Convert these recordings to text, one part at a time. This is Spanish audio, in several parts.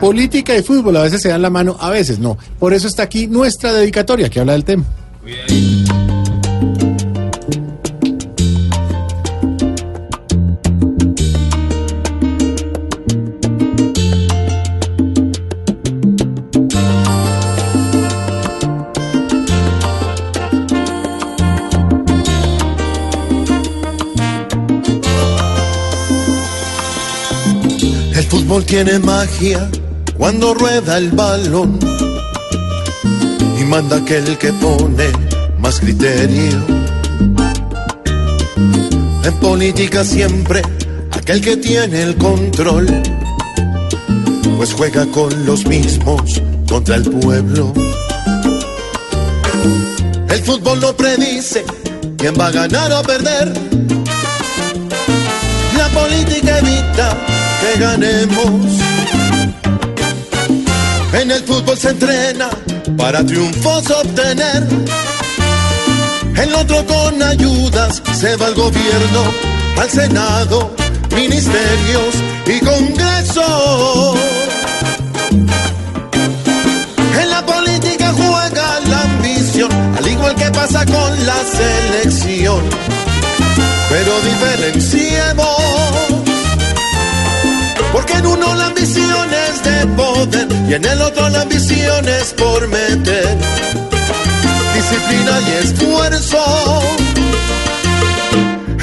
Política y fútbol a veces se dan la mano, a veces no. Por eso está aquí nuestra dedicatoria que habla del tema. Fútbol tiene magia cuando rueda el balón y manda aquel que pone más criterio. En política siempre aquel que tiene el control, pues juega con los mismos contra el pueblo. El fútbol no predice quién va a ganar o perder. La política evita ganemos. En el fútbol se entrena para triunfos obtener. El otro con ayudas se va al gobierno, al Senado, ministerios y Congreso. En la política juega la ambición, al igual que pasa con la selección. Pero diferenciemos porque en uno la ambición es de poder y en el otro la ambición es por meter disciplina y esfuerzo.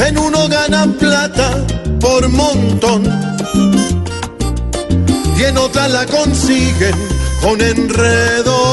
En uno ganan plata por montón y en otra la consiguen con enredo.